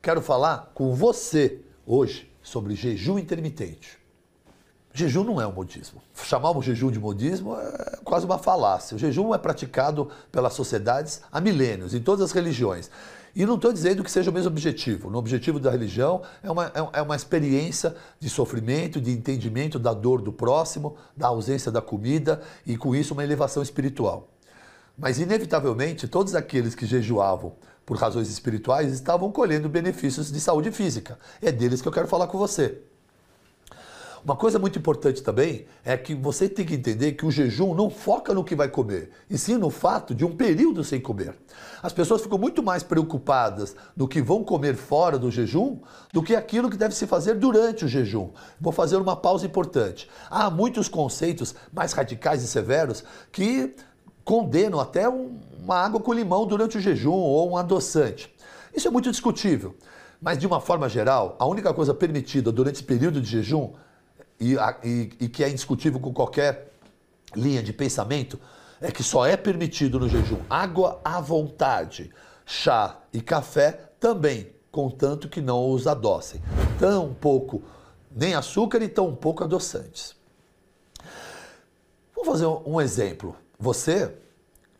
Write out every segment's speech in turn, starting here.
Quero falar com você hoje sobre jejum intermitente. Jejum não é um modismo. Chamar o jejum de modismo é quase uma falácia. O jejum é praticado pelas sociedades há milênios, em todas as religiões. E não estou dizendo que seja o mesmo objetivo. O objetivo da religião é uma, é, é uma experiência de sofrimento, de entendimento da dor do próximo, da ausência da comida e, com isso, uma elevação espiritual. Mas, inevitavelmente, todos aqueles que jejuavam por razões espirituais estavam colhendo benefícios de saúde física. É deles que eu quero falar com você. Uma coisa muito importante também é que você tem que entender que o jejum não foca no que vai comer, e sim no fato de um período sem comer. As pessoas ficam muito mais preocupadas no que vão comer fora do jejum do que aquilo que deve se fazer durante o jejum. Vou fazer uma pausa importante. Há muitos conceitos mais radicais e severos que condenam até um, uma água com limão durante o jejum ou um adoçante. Isso é muito discutível. Mas, de uma forma geral, a única coisa permitida durante esse período de jejum e, e, e que é indiscutível com qualquer linha de pensamento, é que só é permitido no jejum água à vontade, chá e café também, contanto que não os adocem. Tão pouco, nem açúcar e tão pouco adoçantes. Vou fazer um exemplo. Você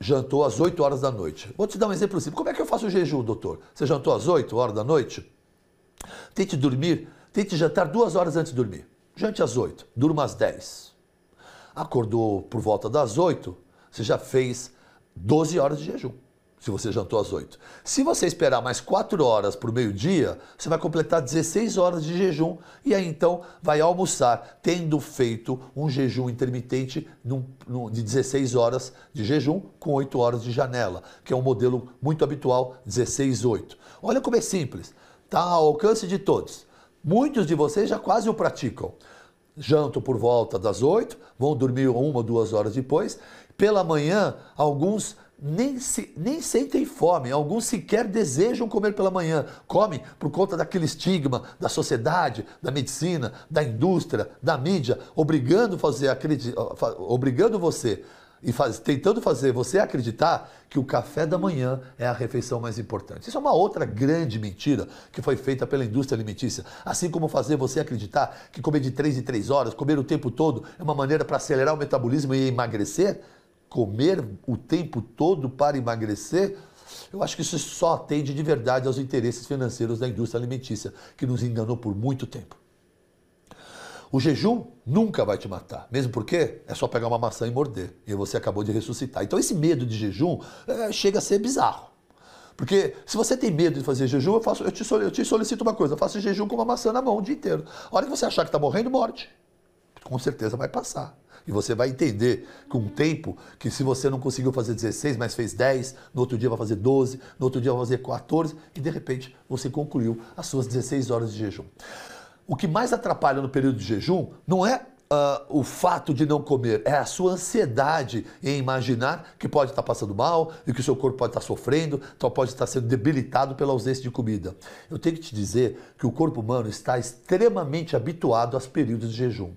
jantou às 8 horas da noite. Vou te dar um exemplo simples. Como é que eu faço o jejum, doutor? Você jantou às 8 horas da noite? Tente dormir, tente jantar duas horas antes de dormir. Jante às 8, durma às 10. Acordou por volta das 8, você já fez 12 horas de jejum. Se você jantou às 8. Se você esperar mais 4 horas para o meio-dia, você vai completar 16 horas de jejum e aí então vai almoçar, tendo feito um jejum intermitente de 16 horas de jejum com 8 horas de janela, que é um modelo muito habitual, 16-8. Olha como é simples, está ao alcance de todos. Muitos de vocês já quase o praticam. Jantam por volta das 8, vão dormir uma ou duas horas depois. Pela manhã, alguns nem, se, nem sentem fome, alguns sequer desejam comer pela manhã. Comem por conta daquele estigma da sociedade, da medicina, da indústria, da mídia, obrigando, fazer, obrigando você e faz, tentando fazer você acreditar que o café da manhã é a refeição mais importante. Isso é uma outra grande mentira que foi feita pela indústria alimentícia. Assim como fazer você acreditar que comer de 3 em 3 horas, comer o tempo todo, é uma maneira para acelerar o metabolismo e emagrecer. Comer o tempo todo para emagrecer, eu acho que isso só atende de verdade aos interesses financeiros da indústria alimentícia, que nos enganou por muito tempo. O jejum nunca vai te matar, mesmo porque é só pegar uma maçã e morder, e você acabou de ressuscitar. Então esse medo de jejum é, chega a ser bizarro. Porque se você tem medo de fazer jejum, eu, faço, eu, te, eu te solicito uma coisa, eu faço jejum com uma maçã na mão o dia inteiro. A hora que você achar que está morrendo, morte. Com certeza vai passar. E você vai entender com o tempo que se você não conseguiu fazer 16, mas fez 10, no outro dia vai fazer 12, no outro dia vai fazer 14, e de repente você concluiu as suas 16 horas de jejum. O que mais atrapalha no período de jejum não é Uh, o fato de não comer, é a sua ansiedade em imaginar que pode estar passando mal e que o seu corpo pode estar sofrendo, então pode estar sendo debilitado pela ausência de comida. Eu tenho que te dizer que o corpo humano está extremamente habituado aos períodos de jejum.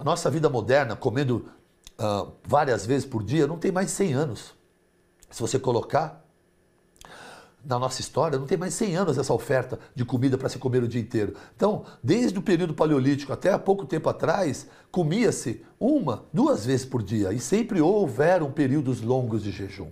A nossa vida moderna, comendo uh, várias vezes por dia, não tem mais de 100 anos. Se você colocar na nossa história, não tem mais 100 anos essa oferta de comida para se comer o dia inteiro. Então, desde o período paleolítico até há pouco tempo atrás, comia-se uma, duas vezes por dia e sempre houveram períodos longos de jejum.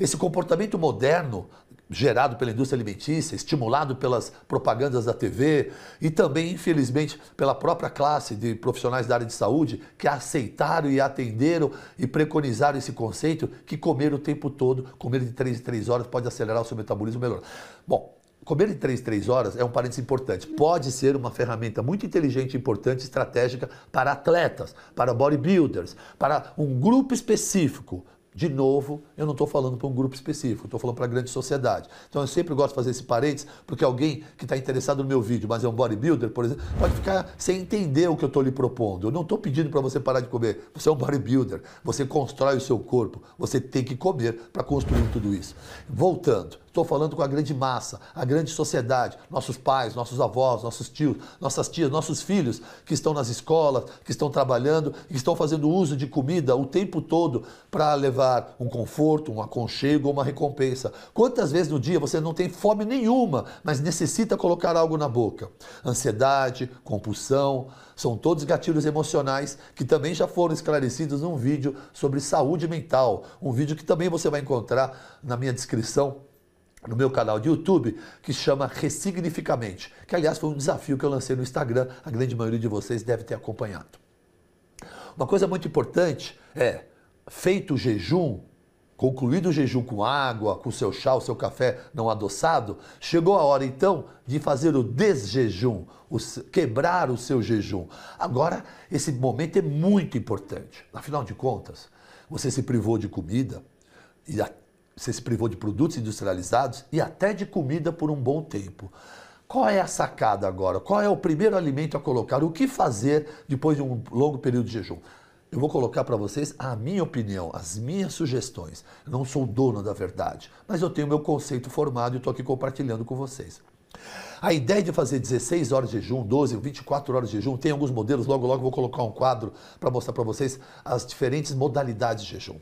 Esse comportamento moderno gerado pela indústria alimentícia, estimulado pelas propagandas da TV e também, infelizmente, pela própria classe de profissionais da área de saúde que aceitaram e atenderam e preconizaram esse conceito que comer o tempo todo, comer de 3 em 3 horas pode acelerar o seu metabolismo melhor. Bom, Comer de 3 3 horas é um parênteses importante. Pode ser uma ferramenta muito inteligente, importante, estratégica para atletas, para bodybuilders, para um grupo específico, de novo, eu não estou falando para um grupo específico, estou falando para a grande sociedade. Então eu sempre gosto de fazer esse parênteses, porque alguém que está interessado no meu vídeo, mas é um bodybuilder, por exemplo, pode ficar sem entender o que eu estou lhe propondo. Eu não estou pedindo para você parar de comer. Você é um bodybuilder, você constrói o seu corpo, você tem que comer para construir tudo isso. Voltando, Estou falando com a grande massa, a grande sociedade, nossos pais, nossos avós, nossos tios, nossas tias, nossos filhos que estão nas escolas, que estão trabalhando, que estão fazendo uso de comida o tempo todo para levar um conforto, um aconchego, uma recompensa. Quantas vezes no dia você não tem fome nenhuma, mas necessita colocar algo na boca? Ansiedade, compulsão, são todos gatilhos emocionais que também já foram esclarecidos num vídeo sobre saúde mental, um vídeo que também você vai encontrar na minha descrição no meu canal de YouTube, que chama Ressignificamente, que aliás foi um desafio que eu lancei no Instagram, a grande maioria de vocês deve ter acompanhado. Uma coisa muito importante é, feito o jejum, concluído o jejum com água, com seu chá, o seu café não adoçado, chegou a hora então de fazer o desjejum, o, quebrar o seu jejum. Agora, esse momento é muito importante. Afinal de contas, você se privou de comida e você se privou de produtos industrializados e até de comida por um bom tempo. Qual é a sacada agora? Qual é o primeiro alimento a colocar? O que fazer depois de um longo período de jejum? Eu vou colocar para vocês a minha opinião, as minhas sugestões. Eu não sou dono da verdade, mas eu tenho meu conceito formado e estou aqui compartilhando com vocês. A ideia de fazer 16 horas de jejum, 12, 24 horas de jejum, tem alguns modelos, logo logo vou colocar um quadro para mostrar para vocês as diferentes modalidades de jejum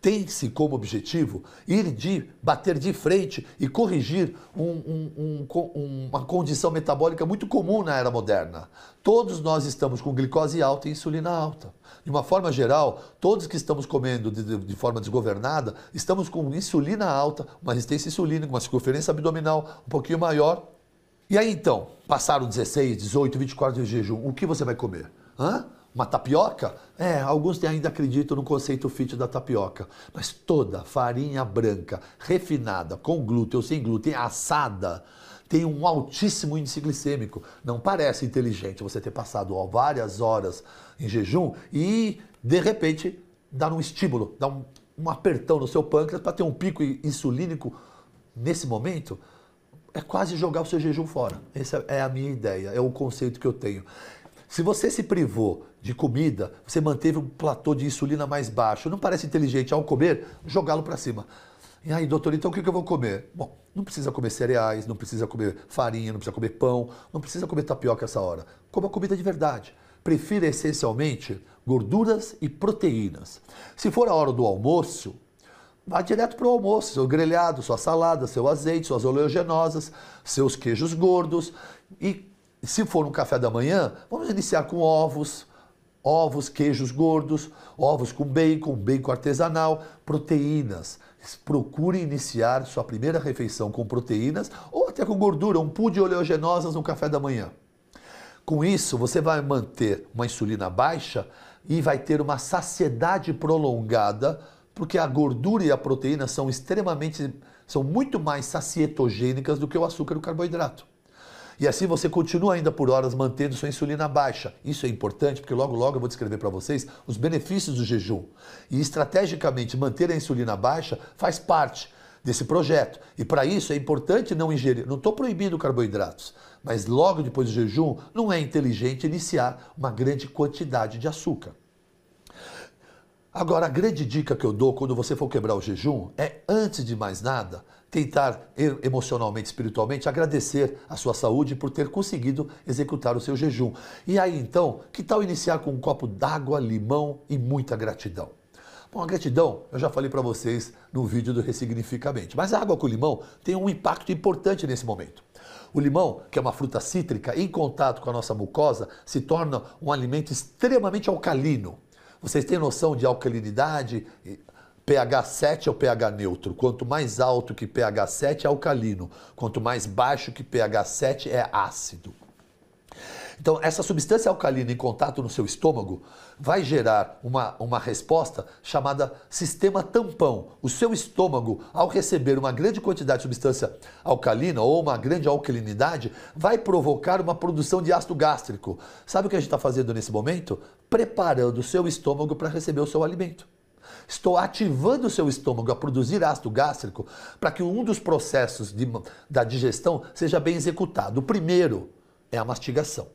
tem-se como objetivo ir de bater de frente e corrigir um, um, um, uma condição metabólica muito comum na era moderna. Todos nós estamos com glicose alta e insulina alta. De uma forma geral, todos que estamos comendo de, de, forma desgovernada, estamos com insulina alta, uma resistência insulínica, uma circunferência abdominal um pouquinho maior. E aí então, passaram 16, 18, 24 dias de jejum, o que você vai comer? Hã? Uma tapioca? É, alguns ainda acreditam no conceito fit da tapioca. Mas toda farinha branca, refinada, com glúten ou sem glúten, assada, tem um altíssimo índice glicêmico. Não parece inteligente você ter passado ó, várias horas em jejum e, de repente, dar um estímulo, dar um, um apertão no seu pâncreas para ter um pico insulínico nesse momento. É quase jogar o seu jejum fora. Essa é a minha ideia, é o conceito que eu tenho. Se você se privou de comida, você manteve um platô de insulina mais baixo, não parece inteligente ao comer, jogá-lo para cima. E aí, doutor, então o que eu vou comer? Bom, não precisa comer cereais, não precisa comer farinha, não precisa comer pão, não precisa comer tapioca essa hora. Coma comida de verdade. Prefira essencialmente gorduras e proteínas. Se for a hora do almoço, vá direto para o almoço, seu grelhado, sua salada, seu azeite, suas oleaginosas, seus queijos gordos e se for um café da manhã, vamos iniciar com ovos, ovos, queijos gordos, ovos com bacon, bacon artesanal, proteínas. Procure iniciar sua primeira refeição com proteínas ou até com gordura, um pão de oleaginosas no café da manhã. Com isso, você vai manter uma insulina baixa e vai ter uma saciedade prolongada, porque a gordura e a proteína são extremamente, são muito mais sacietogênicas do que o açúcar e o carboidrato. E assim você continua ainda por horas mantendo sua insulina baixa. Isso é importante porque logo logo eu vou descrever para vocês os benefícios do jejum. E estrategicamente manter a insulina baixa faz parte desse projeto. E para isso é importante não ingerir, não estou proibindo carboidratos, mas logo depois do jejum não é inteligente iniciar uma grande quantidade de açúcar. Agora, a grande dica que eu dou quando você for quebrar o jejum é, antes de mais nada, tentar emocionalmente, espiritualmente, agradecer a sua saúde por ter conseguido executar o seu jejum. E aí então, que tal iniciar com um copo d'água, limão e muita gratidão? Bom, a gratidão, eu já falei para vocês no vídeo do Ressignificamente, mas a água com limão tem um impacto importante nesse momento. O limão, que é uma fruta cítrica, em contato com a nossa mucosa, se torna um alimento extremamente alcalino. Vocês têm noção de alcalinidade? pH 7 é o pH neutro. Quanto mais alto que pH 7 é alcalino, quanto mais baixo que pH 7 é ácido. Então, essa substância alcalina em contato no seu estômago vai gerar uma, uma resposta chamada sistema tampão. O seu estômago, ao receber uma grande quantidade de substância alcalina ou uma grande alcalinidade, vai provocar uma produção de ácido gástrico. Sabe o que a gente está fazendo nesse momento? Preparando o seu estômago para receber o seu alimento. Estou ativando o seu estômago a produzir ácido gástrico para que um dos processos de, da digestão seja bem executado. O primeiro é a mastigação.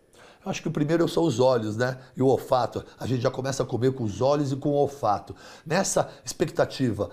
Eu acho que o primeiro são os olhos, né? E o olfato. A gente já começa a comer com os olhos e com o olfato. Nessa expectativa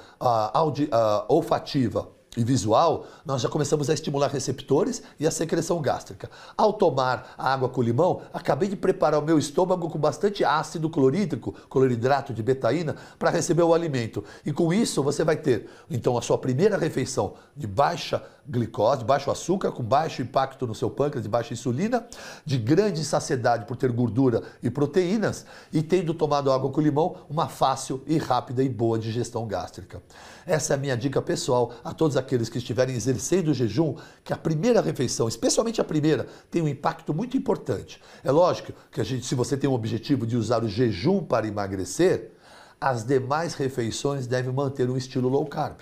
olfativa e visual, nós já começamos a estimular receptores e a secreção gástrica. Ao tomar a água com limão, acabei de preparar o meu estômago com bastante ácido clorídrico, cloridrato de betaína, para receber o alimento. E com isso você vai ter, então, a sua primeira refeição de baixa glicose, baixo açúcar, com baixo impacto no seu pâncreas, de baixa insulina, de grande saciedade por ter gordura e proteínas, e tendo tomado água com limão, uma fácil e rápida e boa digestão gástrica. Essa é a minha dica pessoal a todos aqueles que estiverem exercendo o jejum, que a primeira refeição, especialmente a primeira, tem um impacto muito importante. É lógico que a gente, se você tem o objetivo de usar o jejum para emagrecer, as demais refeições devem manter um estilo low carb.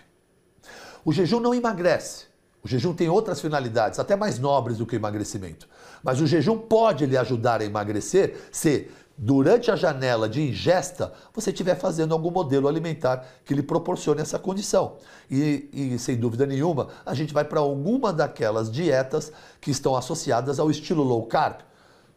O jejum não emagrece. O jejum tem outras finalidades, até mais nobres do que o emagrecimento. Mas o jejum pode lhe ajudar a emagrecer se durante a janela de ingesta, você estiver fazendo algum modelo alimentar que lhe proporcione essa condição. E, e sem dúvida nenhuma, a gente vai para alguma daquelas dietas que estão associadas ao estilo low carb,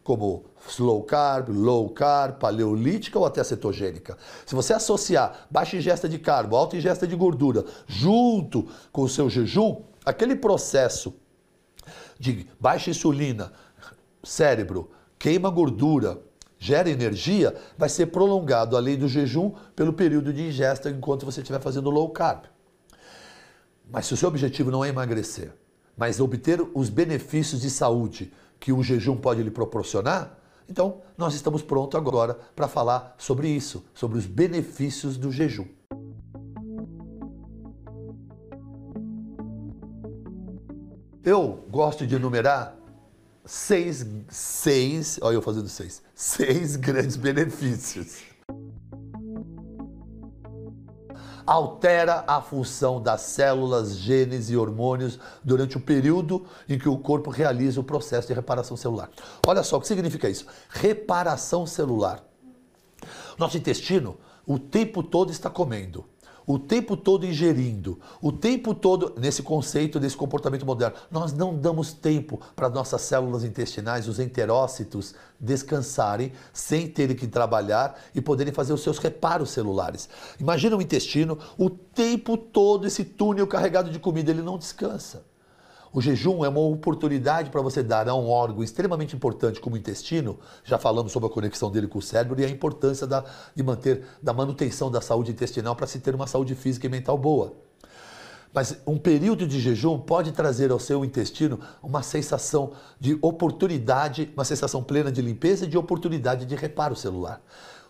como slow carb, low carb, paleolítica ou até cetogênica. Se você associar baixa ingesta de carbo, alta ingesta de gordura, junto com o seu jejum, aquele processo de baixa insulina, cérebro, queima gordura, gera energia, vai ser prolongado além do jejum pelo período de ingesta enquanto você estiver fazendo low carb. Mas se o seu objetivo não é emagrecer, mas obter os benefícios de saúde que o jejum pode lhe proporcionar, então nós estamos prontos agora para falar sobre isso, sobre os benefícios do jejum. Eu gosto de enumerar seis, seis, olha eu fazendo seis, seis grandes benefícios. Altera a função das células, genes e hormônios durante o período em que o corpo realiza o processo de reparação celular. Olha só o que significa isso: reparação celular. Nosso intestino o tempo todo está comendo o tempo todo ingerindo, o tempo todo nesse conceito desse comportamento moderno. Nós não damos tempo para nossas células intestinais, os enterócitos, descansarem sem terem que trabalhar e poderem fazer os seus reparos celulares. Imagina o intestino, o tempo todo esse túnel carregado de comida, ele não descansa. O jejum é uma oportunidade para você dar a um órgão extremamente importante como o intestino, já falamos sobre a conexão dele com o cérebro e a importância da, de manter, da manutenção da saúde intestinal para se ter uma saúde física e mental boa. Mas um período de jejum pode trazer ao seu intestino uma sensação de oportunidade, uma sensação plena de limpeza e de oportunidade de reparo celular.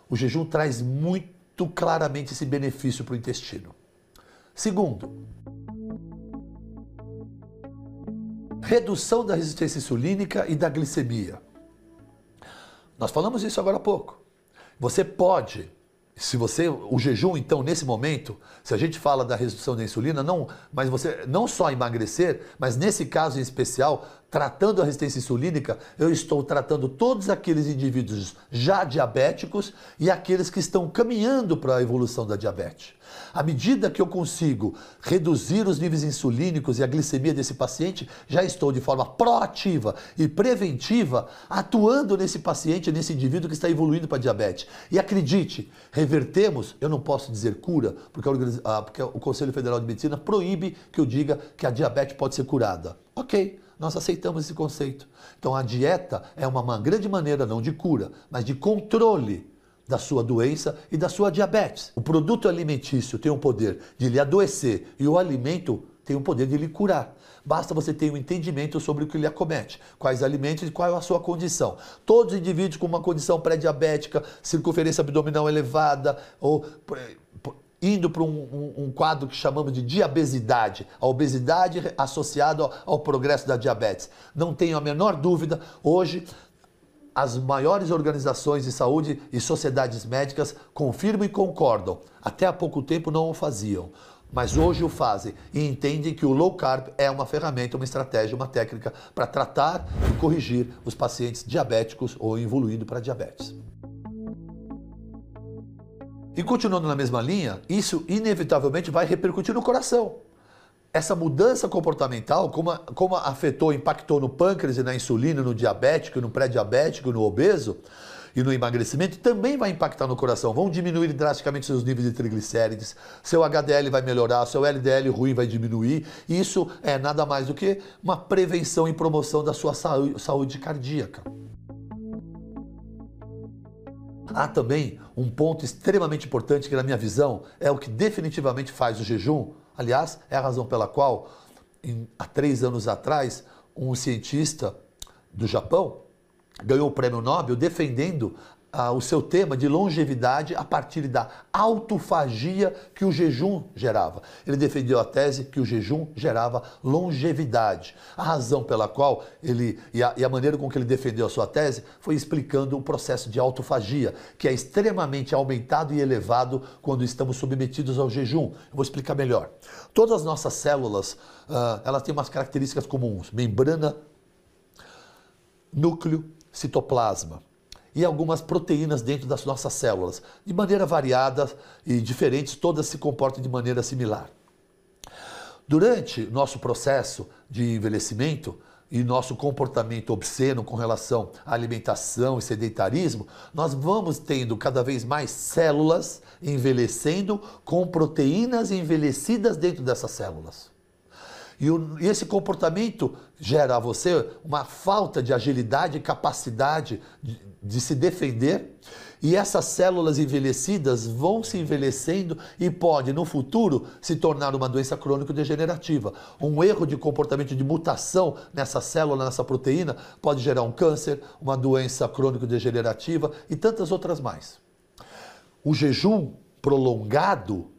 O jejum traz muito claramente esse benefício para o intestino. Segundo, redução da resistência insulínica e da glicemia. Nós falamos isso agora há pouco. Você pode, se você o jejum então nesse momento, se a gente fala da redução da insulina, não, mas você não só emagrecer, mas nesse caso em especial, tratando a resistência insulínica, eu estou tratando todos aqueles indivíduos já diabéticos e aqueles que estão caminhando para a evolução da diabetes. À medida que eu consigo reduzir os níveis insulínicos e a glicemia desse paciente, já estou de forma proativa e preventiva atuando nesse paciente, nesse indivíduo que está evoluindo para diabetes. E acredite, revertemos, eu não posso dizer cura, porque, a, porque o Conselho Federal de Medicina proíbe que eu diga que a diabetes pode ser curada. Ok. Nós aceitamos esse conceito. Então a dieta é uma grande maneira não de cura, mas de controle da sua doença e da sua diabetes. O produto alimentício tem o poder de lhe adoecer e o alimento tem o poder de lhe curar. Basta você ter um entendimento sobre o que lhe acomete, quais alimentos e qual é a sua condição. Todos os indivíduos com uma condição pré-diabética, circunferência abdominal elevada ou indo para um, um, um, quadro que chamamos de diabesidade, a obesidade associada ao, ao progresso da diabetes. Não tenho a menor dúvida, hoje as maiores organizações de saúde e sociedades médicas confirmam e concordam. Até há pouco tempo não o faziam, mas hoje o fazem e entendem que o low carb é uma ferramenta, uma estratégia, uma técnica para tratar e corrigir os pacientes diabéticos ou evoluindo para diabetes. E continuando na mesma linha, isso inevitavelmente vai repercutir no coração. Essa mudança comportamental, como, como afetou, impactou no pâncreas e na insulina, no diabético, no pré-diabético, no obeso, e no emagrecimento também vai impactar no coração. Vão diminuir drasticamente seus níveis de triglicérides, seu HDL vai melhorar, seu LDL ruim vai diminuir. Isso é nada mais do que uma prevenção e promoção da sua saúde cardíaca. Há também um ponto extremamente importante que, na minha visão, é o que definitivamente faz o jejum. Aliás, é a razão pela qual, em, há três anos atrás, um cientista do Japão ganhou o prêmio Nobel defendendo ah, o seu tema de longevidade a partir da autofagia que o jejum gerava. Ele defendeu a tese que o jejum gerava longevidade. A razão pela qual ele e a, e a maneira com que ele defendeu a sua tese foi explicando o processo de autofagia, que é extremamente aumentado e elevado quando estamos submetidos ao jejum. Eu vou explicar melhor. Todas as nossas células, uh, elas têm umas características comuns: membrana, núcleo, citoplasma e algumas proteínas dentro das nossas células. De maneira variada e diferentes, todas se comportam de maneira similar. Durante nosso processo de envelhecimento e nosso comportamento obsceno com relação à alimentação e sedentarismo, nós vamos tendo cada vez mais células envelhecendo com proteínas envelhecidas dentro dessas células. E, o, e esse comportamento gera a você uma falta de agilidade e capacidade de, de se defender. E essas células envelhecidas vão se envelhecendo e pode, no futuro, se tornar uma doença crônico-degenerativa. Um erro de comportamento de mutação nessa célula, nessa proteína, pode gerar um câncer, uma doença crônico-degenerativa e tantas outras mais. O jejum prolongado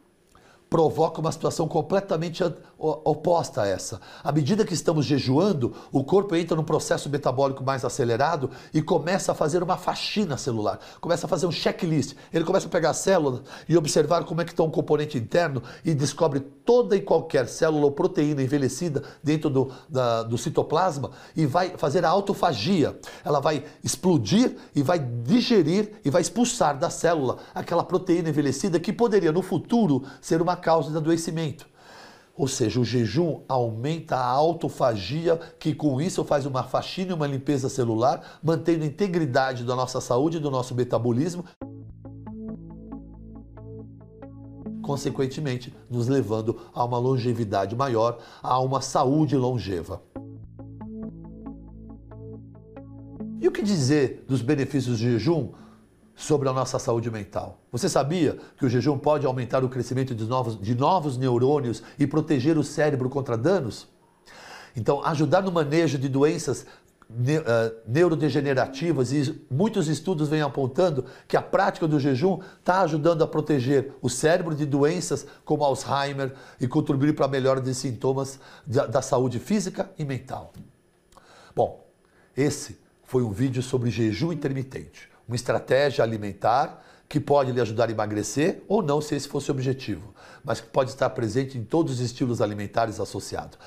provoca uma situação completamente oposta a essa. À medida que estamos jejuando, o corpo entra num processo metabólico mais acelerado e começa a fazer uma faxina celular, começa a fazer um checklist. Ele começa a pegar a célula e observar como é que está um componente interno e descobre toda e qualquer célula ou proteína envelhecida dentro do, da, do citoplasma e vai fazer a autofagia. Ela vai explodir e vai digerir e vai expulsar da célula aquela proteína envelhecida que poderia no futuro ser uma causa de adoecimento. Ou seja, o jejum aumenta a autofagia, que com isso faz uma faxina e uma limpeza celular, mantendo a integridade da nossa saúde e do nosso metabolismo, consequentemente nos levando a uma longevidade maior, a uma saúde longeva. E o que dizer dos benefícios do jejum sobre a nossa saúde mental. Você sabia que o jejum pode aumentar o crescimento de novos, de novos neurônios e proteger o cérebro contra danos? Então, ajudar no manejo de doenças eh, neurodegenerativas e muitos estudos vêm apontando que a prática do jejum está ajudando a proteger o cérebro de doenças como Alzheimer e contribuir para a melhora de sintomas da saúde física e mental. Bom, esse foi um vídeo sobre jejum intermitente uma estratégia alimentar que pode lhe ajudar a emagrecer ou não, se esse fosse o objetivo, mas que pode estar presente em todos os estilos alimentares associados.